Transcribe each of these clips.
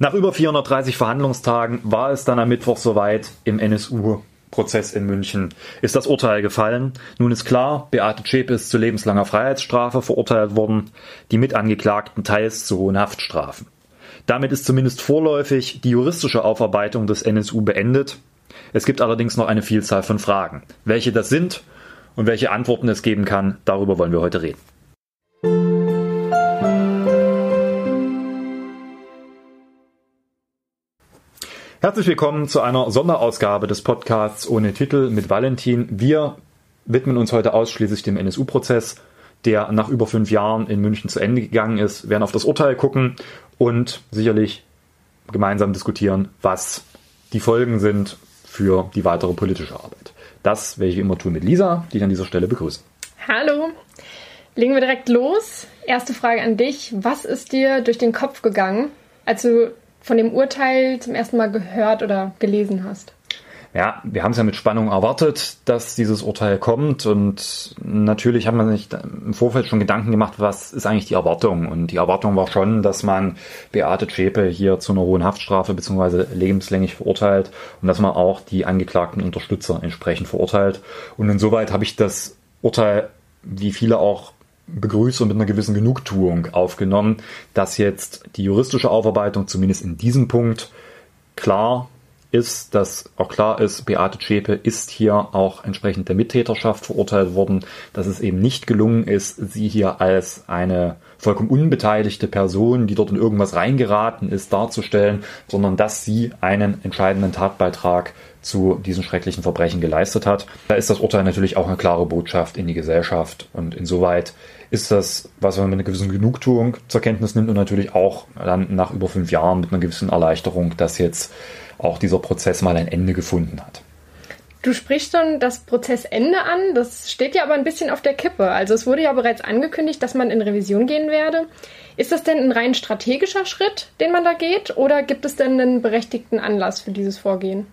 Nach über 430 Verhandlungstagen war es dann am Mittwoch soweit im NSU-Prozess in München. Ist das Urteil gefallen? Nun ist klar, Beate Zschäpe ist zu lebenslanger Freiheitsstrafe verurteilt worden, die Mitangeklagten teils zu hohen Haftstrafen. Damit ist zumindest vorläufig die juristische Aufarbeitung des NSU beendet. Es gibt allerdings noch eine Vielzahl von Fragen. Welche das sind und welche Antworten es geben kann, darüber wollen wir heute reden. Herzlich willkommen zu einer Sonderausgabe des Podcasts ohne Titel mit Valentin. Wir widmen uns heute ausschließlich dem NSU-Prozess, der nach über fünf Jahren in München zu Ende gegangen ist. Wir werden auf das Urteil gucken und sicherlich gemeinsam diskutieren, was die Folgen sind für die weitere politische Arbeit. Das werde ich immer tun mit Lisa, die ich an dieser Stelle begrüße. Hallo. Legen wir direkt los. Erste Frage an dich. Was ist dir durch den Kopf gegangen, als du von dem Urteil zum ersten Mal gehört oder gelesen hast? Ja, wir haben es ja mit Spannung erwartet, dass dieses Urteil kommt und natürlich hat man sich im Vorfeld schon Gedanken gemacht, was ist eigentlich die Erwartung und die Erwartung war schon, dass man Beate Zschäpe hier zu einer hohen Haftstrafe bzw. lebenslänglich verurteilt und dass man auch die angeklagten Unterstützer entsprechend verurteilt und insoweit habe ich das Urteil, wie viele auch begrüße und mit einer gewissen Genugtuung aufgenommen, dass jetzt die juristische Aufarbeitung zumindest in diesem Punkt klar ist, dass auch klar ist, Beate Zschäpe ist hier auch entsprechend der Mittäterschaft verurteilt worden, dass es eben nicht gelungen ist, sie hier als eine vollkommen unbeteiligte Person, die dort in irgendwas reingeraten ist, darzustellen, sondern dass sie einen entscheidenden Tatbeitrag zu diesen schrecklichen Verbrechen geleistet hat. Da ist das Urteil natürlich auch eine klare Botschaft in die Gesellschaft und insoweit ist das, was man mit einer gewissen Genugtuung zur Kenntnis nimmt und natürlich auch dann nach über fünf Jahren mit einer gewissen Erleichterung, dass jetzt auch dieser Prozess mal ein Ende gefunden hat. Du sprichst schon das Prozessende an, das steht ja aber ein bisschen auf der Kippe. Also es wurde ja bereits angekündigt, dass man in Revision gehen werde. Ist das denn ein rein strategischer Schritt, den man da geht, oder gibt es denn einen berechtigten Anlass für dieses Vorgehen?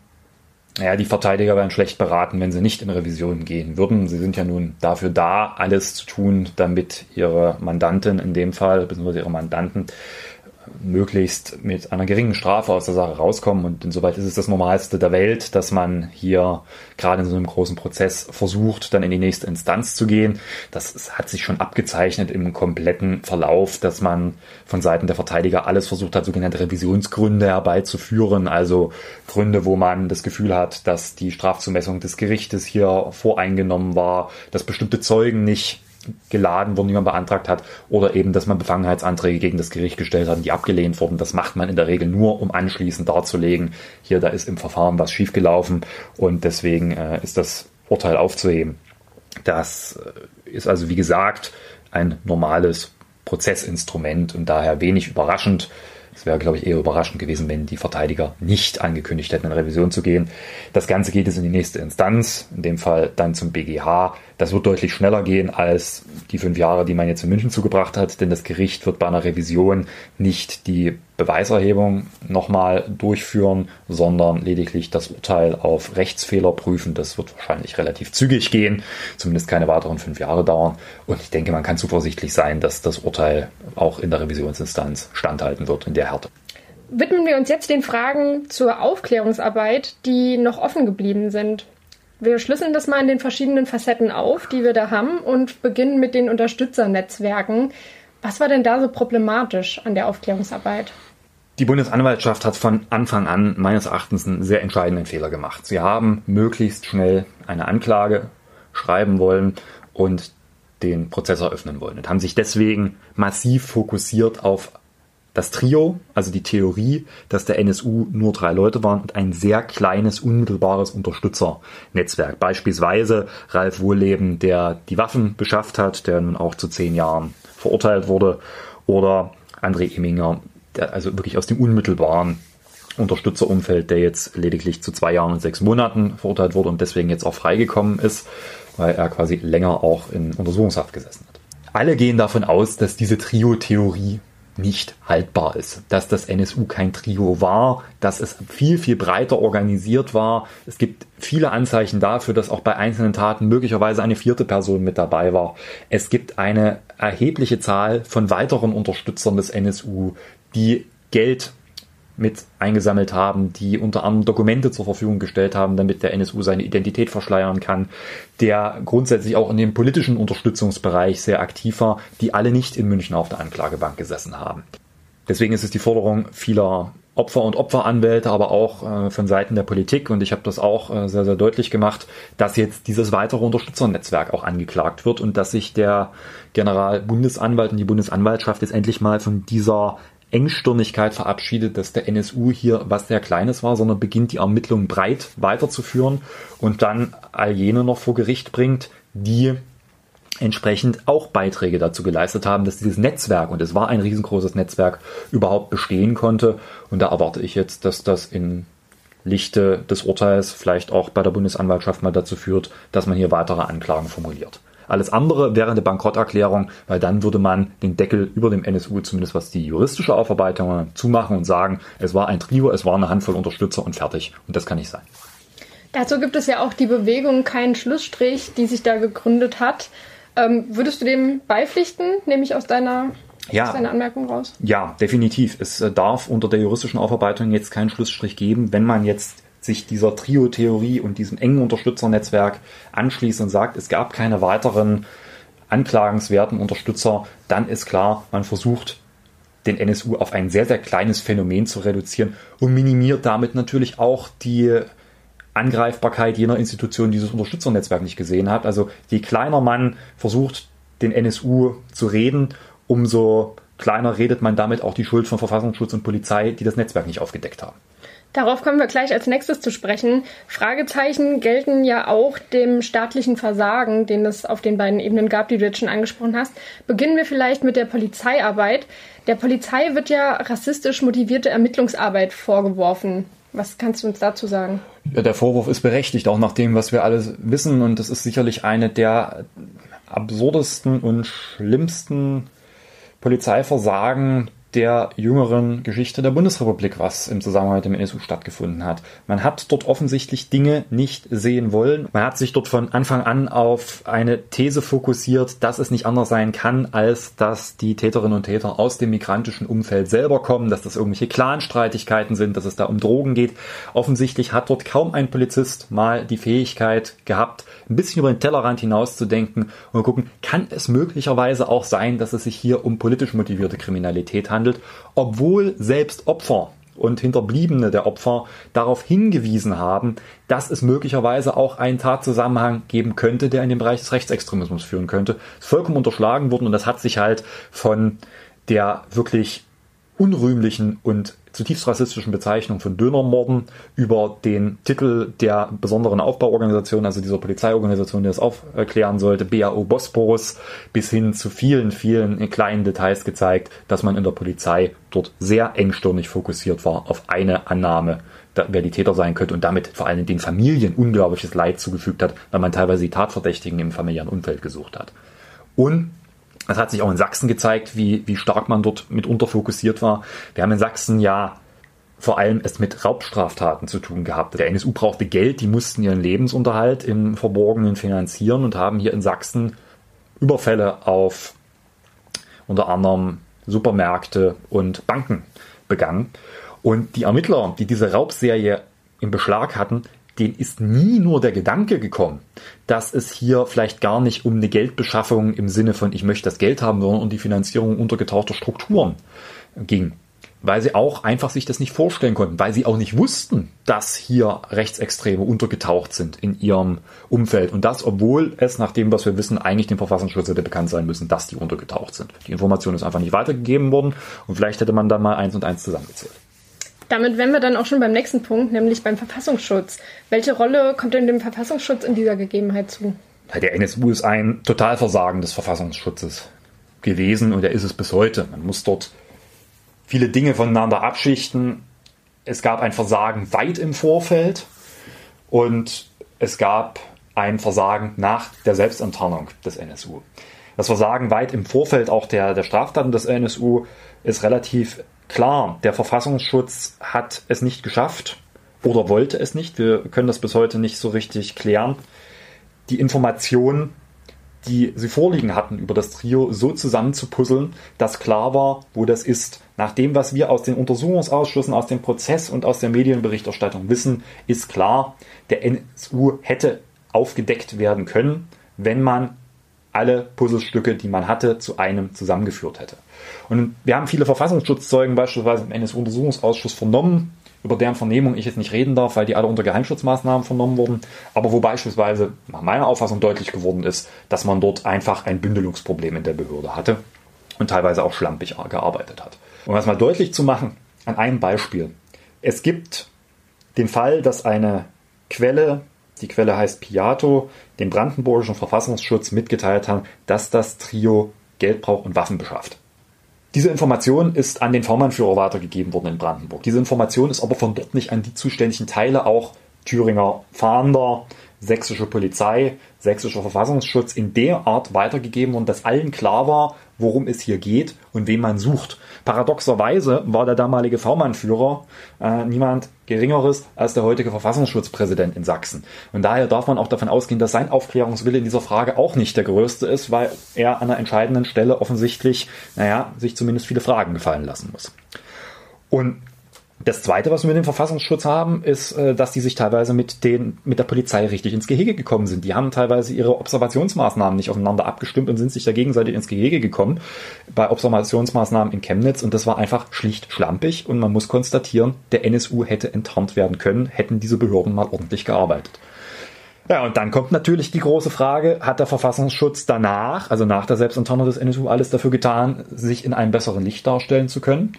Naja, die Verteidiger wären schlecht beraten, wenn sie nicht in Revision gehen würden. Sie sind ja nun dafür da, alles zu tun, damit ihre Mandantin in dem Fall, beziehungsweise ihre Mandanten, möglichst mit einer geringen Strafe aus der Sache rauskommen. Und insoweit ist es das Normalste der Welt, dass man hier gerade in so einem großen Prozess versucht, dann in die nächste Instanz zu gehen. Das hat sich schon abgezeichnet im kompletten Verlauf, dass man von Seiten der Verteidiger alles versucht hat, sogenannte Revisionsgründe herbeizuführen. Also Gründe, wo man das Gefühl hat, dass die Strafzumessung des Gerichtes hier voreingenommen war, dass bestimmte Zeugen nicht geladen wurden, die man beantragt hat, oder eben, dass man Befangenheitsanträge gegen das Gericht gestellt hat, die abgelehnt wurden. Das macht man in der Regel nur, um anschließend darzulegen, hier, da ist im Verfahren was schiefgelaufen und deswegen äh, ist das Urteil aufzuheben. Das äh, ist also, wie gesagt, ein normales Prozessinstrument und daher wenig überraschend. Es wäre, glaube ich, eher überraschend gewesen, wenn die Verteidiger nicht angekündigt hätten, in Revision zu gehen. Das Ganze geht jetzt in die nächste Instanz, in dem Fall dann zum BGH. Das wird deutlich schneller gehen als die fünf Jahre, die man jetzt in München zugebracht hat, denn das Gericht wird bei einer Revision nicht die Beweiserhebung nochmal durchführen, sondern lediglich das Urteil auf Rechtsfehler prüfen. Das wird wahrscheinlich relativ zügig gehen, zumindest keine weiteren fünf Jahre dauern. Und ich denke, man kann zuversichtlich sein, dass das Urteil auch in der Revisionsinstanz standhalten wird in der Härte. Widmen wir uns jetzt den Fragen zur Aufklärungsarbeit, die noch offen geblieben sind. Wir schlüsseln das mal in den verschiedenen Facetten auf, die wir da haben und beginnen mit den Unterstützernetzwerken. Was war denn da so problematisch an der Aufklärungsarbeit? Die Bundesanwaltschaft hat von Anfang an meines Erachtens einen sehr entscheidenden Fehler gemacht. Sie haben möglichst schnell eine Anklage schreiben wollen und den Prozess eröffnen wollen und haben sich deswegen massiv fokussiert auf das Trio, also die Theorie, dass der NSU nur drei Leute waren und ein sehr kleines, unmittelbares Unterstützernetzwerk. Beispielsweise Ralf Wohlleben, der die Waffen beschafft hat, der nun auch zu zehn Jahren verurteilt wurde, oder André Imminger, der also wirklich aus dem unmittelbaren Unterstützerumfeld, der jetzt lediglich zu zwei Jahren und sechs Monaten verurteilt wurde und deswegen jetzt auch freigekommen ist, weil er quasi länger auch in Untersuchungshaft gesessen hat. Alle gehen davon aus, dass diese Trio-Theorie nicht haltbar ist, dass das NSU kein Trio war, dass es viel, viel breiter organisiert war. Es gibt viele Anzeichen dafür, dass auch bei einzelnen Taten möglicherweise eine vierte Person mit dabei war. Es gibt eine erhebliche Zahl von weiteren Unterstützern des NSU, die Geld mit eingesammelt haben, die unter anderem Dokumente zur Verfügung gestellt haben, damit der NSU seine Identität verschleiern kann, der grundsätzlich auch in dem politischen Unterstützungsbereich sehr aktiv war, die alle nicht in München auf der Anklagebank gesessen haben. Deswegen ist es die Forderung vieler Opfer und Opferanwälte, aber auch äh, von Seiten der Politik, und ich habe das auch äh, sehr, sehr deutlich gemacht, dass jetzt dieses weitere Unterstützernetzwerk auch angeklagt wird und dass sich der Generalbundesanwalt und die Bundesanwaltschaft jetzt endlich mal von dieser Engstirnigkeit verabschiedet, dass der NSU hier was sehr Kleines war, sondern beginnt die Ermittlungen breit weiterzuführen und dann all jene noch vor Gericht bringt, die entsprechend auch Beiträge dazu geleistet haben, dass dieses Netzwerk, und es war ein riesengroßes Netzwerk, überhaupt bestehen konnte. Und da erwarte ich jetzt, dass das in Lichte des Urteils vielleicht auch bei der Bundesanwaltschaft mal dazu führt, dass man hier weitere Anklagen formuliert. Alles andere wäre eine Bankrotterklärung, weil dann würde man den Deckel über dem NSU, zumindest was die juristische Aufarbeitung zumachen und sagen, es war ein Trio, es war eine Handvoll Unterstützer und fertig. Und das kann nicht sein. Dazu gibt es ja auch die Bewegung Kein Schlussstrich, die sich da gegründet hat. Ähm, würdest du dem beipflichten, nehme ich aus deiner, ja, aus deiner Anmerkung raus? Ja, definitiv. Es äh, darf unter der juristischen Aufarbeitung jetzt keinen Schlussstrich geben, wenn man jetzt sich dieser Trio-Theorie und diesem engen Unterstützernetzwerk anschließt und sagt, es gab keine weiteren anklagenswerten Unterstützer, dann ist klar, man versucht den NSU auf ein sehr, sehr kleines Phänomen zu reduzieren und minimiert damit natürlich auch die Angreifbarkeit jener Institution dieses Unterstützernetzwerk nicht gesehen hat. Also je kleiner man versucht, den NSU zu reden, umso kleiner redet man damit auch die Schuld von Verfassungsschutz und Polizei, die das Netzwerk nicht aufgedeckt haben. Darauf kommen wir gleich als nächstes zu sprechen. Fragezeichen gelten ja auch dem staatlichen Versagen, den es auf den beiden Ebenen gab, die du jetzt schon angesprochen hast. Beginnen wir vielleicht mit der Polizeiarbeit. Der Polizei wird ja rassistisch motivierte Ermittlungsarbeit vorgeworfen. Was kannst du uns dazu sagen? Ja, der Vorwurf ist berechtigt, auch nach dem, was wir alles wissen. Und das ist sicherlich eine der absurdesten und schlimmsten Polizeiversagen, der jüngeren Geschichte der Bundesrepublik, was im Zusammenhang mit dem NSU stattgefunden hat. Man hat dort offensichtlich Dinge nicht sehen wollen. Man hat sich dort von Anfang an auf eine These fokussiert, dass es nicht anders sein kann, als dass die Täterinnen und Täter aus dem migrantischen Umfeld selber kommen, dass das irgendwelche Clanstreitigkeiten sind, dass es da um Drogen geht. Offensichtlich hat dort kaum ein Polizist mal die Fähigkeit gehabt, ein bisschen über den Tellerrand hinauszudenken und gucken, kann es möglicherweise auch sein, dass es sich hier um politisch motivierte Kriminalität handelt behandelt, obwohl selbst Opfer und Hinterbliebene der Opfer darauf hingewiesen haben, dass es möglicherweise auch einen Tatzusammenhang geben könnte, der in den Bereich des Rechtsextremismus führen könnte. ist vollkommen unterschlagen worden und das hat sich halt von der wirklich unrühmlichen und zutiefst rassistischen Bezeichnung von Dönermorden über den Titel der besonderen Aufbauorganisation, also dieser Polizeiorganisation, die das aufklären sollte, BAO Bosporus, bis hin zu vielen, vielen kleinen Details gezeigt, dass man in der Polizei dort sehr engstirnig fokussiert war auf eine Annahme, wer die Täter sein könnte und damit vor allem den Familien unglaubliches Leid zugefügt hat, weil man teilweise die Tatverdächtigen im familiären Umfeld gesucht hat. Und es hat sich auch in Sachsen gezeigt, wie, wie stark man dort mitunter fokussiert war. Wir haben in Sachsen ja vor allem es mit Raubstraftaten zu tun gehabt. Der NSU brauchte Geld, die mussten ihren Lebensunterhalt im Verborgenen finanzieren und haben hier in Sachsen Überfälle auf unter anderem Supermärkte und Banken begangen. Und die Ermittler, die diese Raubserie im Beschlag hatten, denen ist nie nur der Gedanke gekommen, dass es hier vielleicht gar nicht um eine Geldbeschaffung im Sinne von ich möchte das Geld haben, sondern um die Finanzierung untergetauchter Strukturen ging. Weil sie auch einfach sich das nicht vorstellen konnten, weil sie auch nicht wussten, dass hier Rechtsextreme untergetaucht sind in ihrem Umfeld. Und das, obwohl es nach dem, was wir wissen, eigentlich dem Verfassungsschutz hätte bekannt sein müssen, dass die untergetaucht sind. Die Information ist einfach nicht weitergegeben worden und vielleicht hätte man dann mal eins und eins zusammengezählt. Damit wären wir dann auch schon beim nächsten Punkt, nämlich beim Verfassungsschutz. Welche Rolle kommt denn dem Verfassungsschutz in dieser Gegebenheit zu? Der NSU ist ein Totalversagen des Verfassungsschutzes gewesen und er ist es bis heute. Man muss dort viele Dinge voneinander abschichten. Es gab ein Versagen weit im Vorfeld und es gab ein Versagen nach der Selbstenttarnung des NSU. Das Versagen weit im Vorfeld auch der, der Straftaten des NSU ist relativ Klar, der Verfassungsschutz hat es nicht geschafft oder wollte es nicht. Wir können das bis heute nicht so richtig klären. Die Informationen, die sie vorliegen hatten über das Trio, so zusammenzupuzzeln, dass klar war, wo das ist. nach dem, was wir aus den Untersuchungsausschüssen, aus dem Prozess und aus der Medienberichterstattung wissen, ist klar, der NSU hätte aufgedeckt werden können, wenn man alle Puzzlestücke, die man hatte, zu einem zusammengeführt hätte. Und wir haben viele Verfassungsschutzzeugen beispielsweise im NSU-Untersuchungsausschuss vernommen, über deren Vernehmung ich jetzt nicht reden darf, weil die alle unter Geheimschutzmaßnahmen vernommen wurden, aber wo beispielsweise nach meiner Auffassung deutlich geworden ist, dass man dort einfach ein Bündelungsproblem in der Behörde hatte und teilweise auch schlampig gearbeitet hat. Um das mal deutlich zu machen, an einem Beispiel. Es gibt den Fall, dass eine Quelle, die Quelle heißt Piato, dem brandenburgischen Verfassungsschutz mitgeteilt haben, dass das Trio Geld braucht und Waffen beschafft. Diese Information ist an den V-Mann-Führer weitergegeben worden in Brandenburg. Diese Information ist aber von dort nicht an die zuständigen Teile, auch Thüringer Fahnder, sächsische Polizei, sächsischer Verfassungsschutz in der Art weitergegeben und dass allen klar war, worum es hier geht und wen man sucht. Paradoxerweise war der damalige V-Mann-Führer äh, niemand Geringeres als der heutige Verfassungsschutzpräsident in Sachsen. Und daher darf man auch davon ausgehen, dass sein Aufklärungswille in dieser Frage auch nicht der größte ist, weil er an einer entscheidenden Stelle offensichtlich, naja, sich zumindest viele Fragen gefallen lassen muss. Und das Zweite, was wir mit dem Verfassungsschutz haben, ist, äh, dass die sich teilweise mit, den, mit der Polizei richtig ins Gehege gekommen sind. Die haben teilweise ihre Observationsmaßnahmen nicht aufeinander abgestimmt und sind sich da gegenseitig ins Gehege gekommen bei Observationsmaßnahmen in Chemnitz und das war einfach schlicht schlampig und man muss konstatieren, der NSU hätte enttarnt werden können, hätten diese Behörden mal ordentlich gearbeitet. Ja, und dann kommt natürlich die große Frage, hat der Verfassungsschutz danach, also nach der Selbstenttarnung des NSU, alles dafür getan, sich in einem besseren Licht darstellen zu können?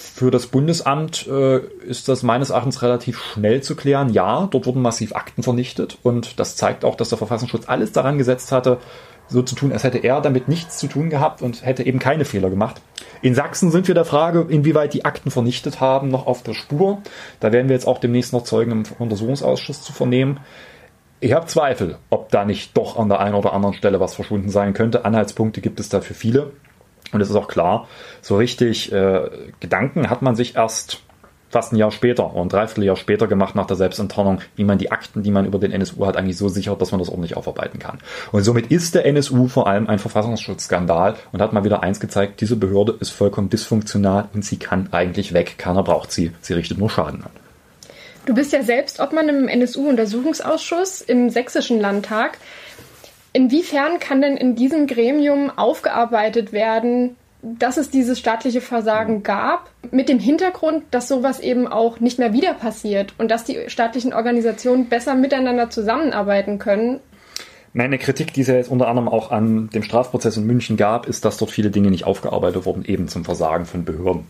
Für das Bundesamt äh, ist das meines Erachtens relativ schnell zu klären. Ja, dort wurden massiv Akten vernichtet und das zeigt auch, dass der Verfassungsschutz alles daran gesetzt hatte, so zu tun, als hätte er damit nichts zu tun gehabt und hätte eben keine Fehler gemacht. In Sachsen sind wir der Frage, inwieweit die Akten vernichtet haben, noch auf der Spur. Da werden wir jetzt auch demnächst noch Zeugen im Untersuchungsausschuss zu vernehmen. Ich habe Zweifel, ob da nicht doch an der einen oder anderen Stelle was verschwunden sein könnte. Anhaltspunkte gibt es dafür viele. Und es ist auch klar, so richtig äh, Gedanken hat man sich erst fast ein Jahr später oder ein Dreivierteljahr später gemacht nach der Selbstenttarnung, wie man die Akten, die man über den NSU hat, eigentlich so sichert, dass man das ordentlich aufarbeiten kann. Und somit ist der NSU vor allem ein Verfassungsschutzskandal und hat mal wieder eins gezeigt, diese Behörde ist vollkommen dysfunktional und sie kann eigentlich weg. Keiner braucht sie. Sie richtet nur Schaden an. Du bist ja selbst Obmann im NSU-Untersuchungsausschuss im Sächsischen Landtag. Inwiefern kann denn in diesem Gremium aufgearbeitet werden, dass es dieses staatliche Versagen gab, mit dem Hintergrund, dass sowas eben auch nicht mehr wieder passiert und dass die staatlichen Organisationen besser miteinander zusammenarbeiten können? Meine Kritik, die es ja jetzt unter anderem auch an dem Strafprozess in München gab, ist, dass dort viele Dinge nicht aufgearbeitet wurden, eben zum Versagen von Behörden.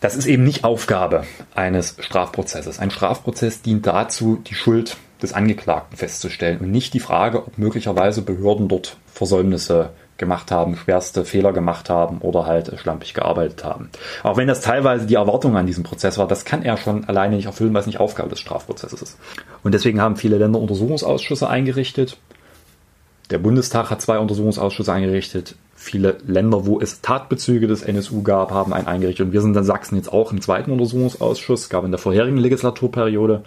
Das ist eben nicht Aufgabe eines Strafprozesses. Ein Strafprozess dient dazu, die Schuld des Angeklagten festzustellen und nicht die Frage, ob möglicherweise Behörden dort Versäumnisse gemacht haben, schwerste Fehler gemacht haben oder halt schlampig gearbeitet haben. Auch wenn das teilweise die Erwartung an diesem Prozess war, das kann er schon alleine nicht erfüllen, weil es nicht Aufgabe des Strafprozesses ist. Und deswegen haben viele Länder Untersuchungsausschüsse eingerichtet. Der Bundestag hat zwei Untersuchungsausschüsse eingerichtet. Viele Länder, wo es Tatbezüge des NSU gab, haben einen eingerichtet. Und wir sind in Sachsen jetzt auch im zweiten Untersuchungsausschuss, gab in der vorherigen Legislaturperiode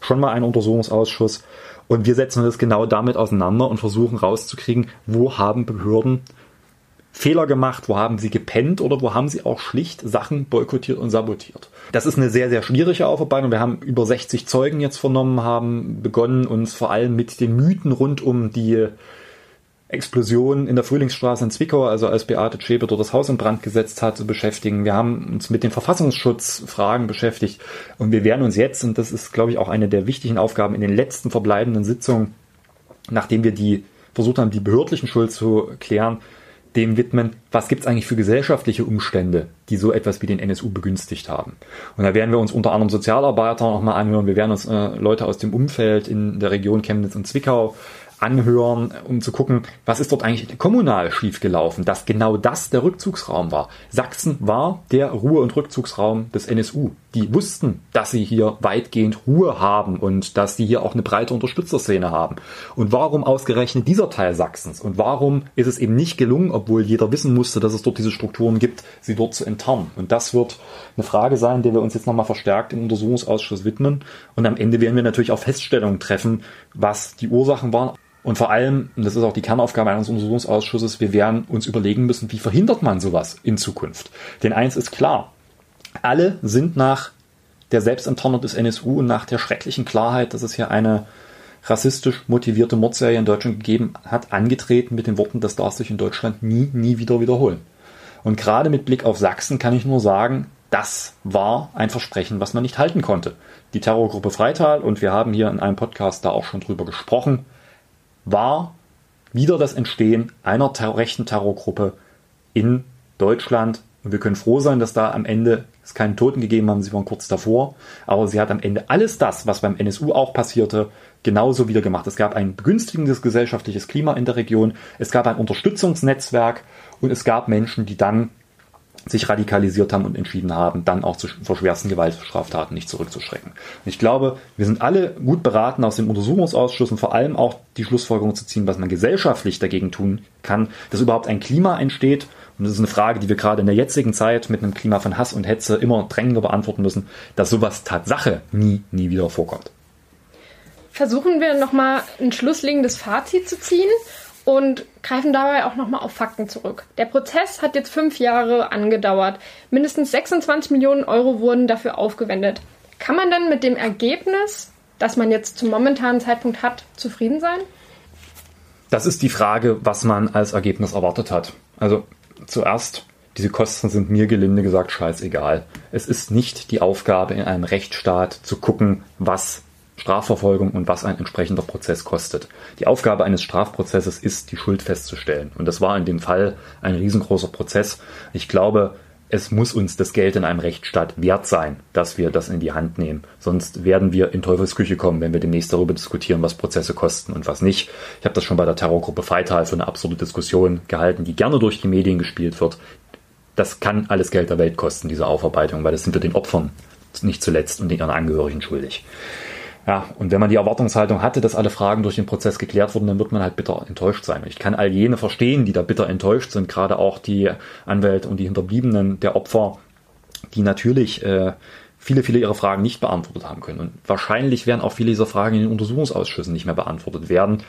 schon mal einen Untersuchungsausschuss. Und wir setzen uns genau damit auseinander und versuchen rauszukriegen, wo haben Behörden Fehler gemacht, wo haben sie gepennt oder wo haben sie auch schlicht Sachen boykottiert und sabotiert. Das ist eine sehr, sehr schwierige Aufarbeitung. Wir haben über 60 Zeugen jetzt vernommen, haben begonnen, uns vor allem mit den Mythen rund um die Explosion in der Frühlingsstraße in Zwickau, also als Beate Zschäpe dort das Haus in Brand gesetzt hat, zu beschäftigen. Wir haben uns mit den Verfassungsschutzfragen beschäftigt und wir werden uns jetzt, und das ist, glaube ich, auch eine der wichtigen Aufgaben in den letzten verbleibenden Sitzungen, nachdem wir die versucht haben, die behördlichen Schuld zu klären, dem widmen, was gibt es eigentlich für gesellschaftliche Umstände, die so etwas wie den NSU begünstigt haben. Und da werden wir uns unter anderem Sozialarbeiter nochmal anhören, wir werden uns äh, Leute aus dem Umfeld in der Region Chemnitz und Zwickau anhören, um zu gucken, was ist dort eigentlich kommunal schiefgelaufen, dass genau das der Rückzugsraum war. Sachsen war der Ruhe- und Rückzugsraum des NSU. Die wussten, dass sie hier weitgehend Ruhe haben und dass sie hier auch eine breite Unterstützerszene haben. Und warum ausgerechnet dieser Teil Sachsens? Und warum ist es eben nicht gelungen, obwohl jeder wissen musste, dass es dort diese Strukturen gibt, sie dort zu enttarnen? Und das wird eine Frage sein, der wir uns jetzt nochmal verstärkt im Untersuchungsausschuss widmen. Und am Ende werden wir natürlich auch Feststellungen treffen, was die Ursachen waren Und vor allem, und das ist auch die Kernaufgabe eines Untersuchungsausschusses, wir werden uns überlegen müssen, wie verhindert man sowas in Zukunft. Denn eins ist klar, alle sind nach der Selbstenttarnung des NSU und nach der schrecklichen Klarheit, dass es hier eine rassistisch motivierte Mordserie in Deutschland gegeben hat, angetreten mit den Worten, das darf sich in Deutschland nie, nie wieder wiederholen. Und gerade mit Blick auf Sachsen kann ich nur sagen, das war ein Versprechen, was man nicht halten konnte. Die Terrorgruppe Freital, und wir haben hier in einem Podcast da auch schon drüber gesprochen, war wieder das Entstehen einer rechten Terrorgruppe in Deutschland. Und wir können froh sein, dass da am Ende es keinen Toten gegeben haben, sie waren kurz davor. Aber sie hat am Ende alles das, was beim NSU auch passierte, genauso wieder gemacht. Es gab ein begünstigendes gesellschaftliches Klima in der Region, es gab ein Unterstützungsnetzwerk und es gab Menschen, die dann sich radikalisiert haben und entschieden haben, dann auch zu, vor schwersten Gewaltstraftaten nicht zurückzuschrecken. Und ich glaube, wir sind alle gut beraten, aus dem Untersuchungsausschuss und vor allem auch die Schlussfolgerung zu ziehen, was man gesellschaftlich dagegen tun kann, dass überhaupt ein Klima entsteht. Und das ist eine Frage, die wir gerade in der jetzigen Zeit mit einem Klima von Hass und Hetze immer drängender beantworten müssen, dass sowas Tatsache nie, nie wieder vorkommt. Versuchen wir nochmal ein schlusslegendes Fazit zu ziehen und greifen dabei auch nochmal auf Fakten zurück. Der Prozess hat jetzt fünf Jahre angedauert. Mindestens 26 Millionen Euro wurden dafür aufgewendet. Kann man denn mit dem Ergebnis, das man jetzt zum momentanen Zeitpunkt hat, zufrieden sein? Das ist die Frage, was man als Ergebnis erwartet hat. Also zuerst, diese Kosten sind mir gelinde gesagt scheißegal. Es ist nicht die Aufgabe in einem Rechtsstaat zu gucken, was Strafverfolgung und was ein entsprechender Prozess kostet. Die Aufgabe eines Strafprozesses ist, die Schuld festzustellen. Und das war in dem Fall ein riesengroßer Prozess. Ich glaube, es muss uns das Geld in einem Rechtsstaat wert sein, dass wir das in die Hand nehmen. Sonst werden wir in Teufelsküche kommen, wenn wir demnächst darüber diskutieren, was Prozesse kosten und was nicht. Ich habe das schon bei der Terrorgruppe Freital für eine absurde Diskussion gehalten, die gerne durch die Medien gespielt wird. Das kann alles Geld der Welt kosten, diese Aufarbeitung, weil das sind wir den Opfern nicht zuletzt und ihren Angehörigen schuldig. Ja, und wenn man die Erwartungshaltung hatte, dass alle Fragen durch den Prozess geklärt wurden, dann wird man halt bitter enttäuscht sein. Und ich kann all jene verstehen, die da bitter enttäuscht sind, gerade auch die Anwälte und die Hinterbliebenen der Opfer, die natürlich äh, viele, viele ihrer Fragen nicht beantwortet haben können. Und wahrscheinlich werden auch viele dieser Fragen in den Untersuchungsausschüssen nicht mehr beantwortet werden.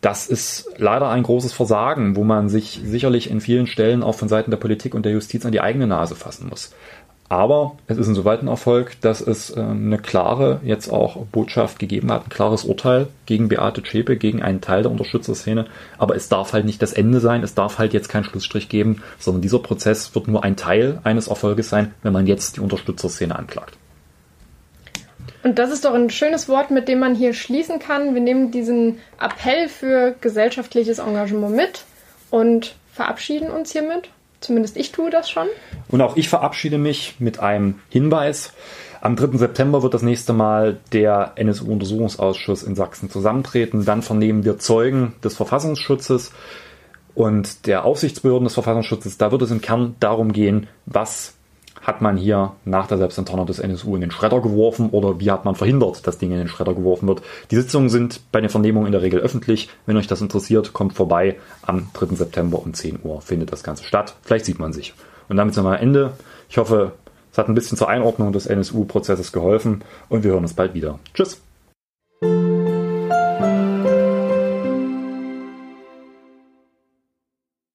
Das ist leider ein großes Versagen, wo man sich sicherlich in vielen Stellen auch von Seiten der Politik und der Justiz an die eigene Nase fassen muss. Aber es ist insoweit ein Erfolg, dass es äh, eine klare jetzt auch Botschaft gegeben hat, ein klares Urteil gegen Beate Zschäpe, gegen einen Teil der Unterstützerszene. Aber es darf halt nicht das Ende sein, es darf halt jetzt keinen Schlussstrich geben, sondern dieser Prozess wird nur ein Teil eines Erfolges sein, wenn man jetzt die Unterstützerszene anklagt. Und das ist doch ein schönes Wort, mit dem man hier schließen kann. Wir nehmen diesen Appell für gesellschaftliches Engagement mit und verabschieden uns hiermit. Zumindest ich tue das schon. Und auch ich verabschiede mich mit einem Hinweis. Am 3. September wird das nächste Mal der NSU-Untersuchungsausschuss in Sachsen zusammentreten. Dann vernehmen wir Zeugen des Verfassungsschutzes und der Aufsichtsbehörden des Verfassungsschutzes. Da wird es im Kern darum gehen, was hat man hier nach der Selbstenttarnung des NSU in den Schredder geworfen oder wie hat man verhindert, dass Dinge in den Schredder geworfen wird. Die Sitzungen sind bei den Vernehmungen in der Regel öffentlich. Wenn euch das interessiert, kommt vorbei. Am 3. September um 10 Uhr findet das Ganze statt. Vielleicht sieht man sich. Und damit sind wir am Ende. Ich hoffe, es hat ein bisschen zur Einordnung des NSU-Prozesses geholfen und wir hören uns bald wieder. Tschüss.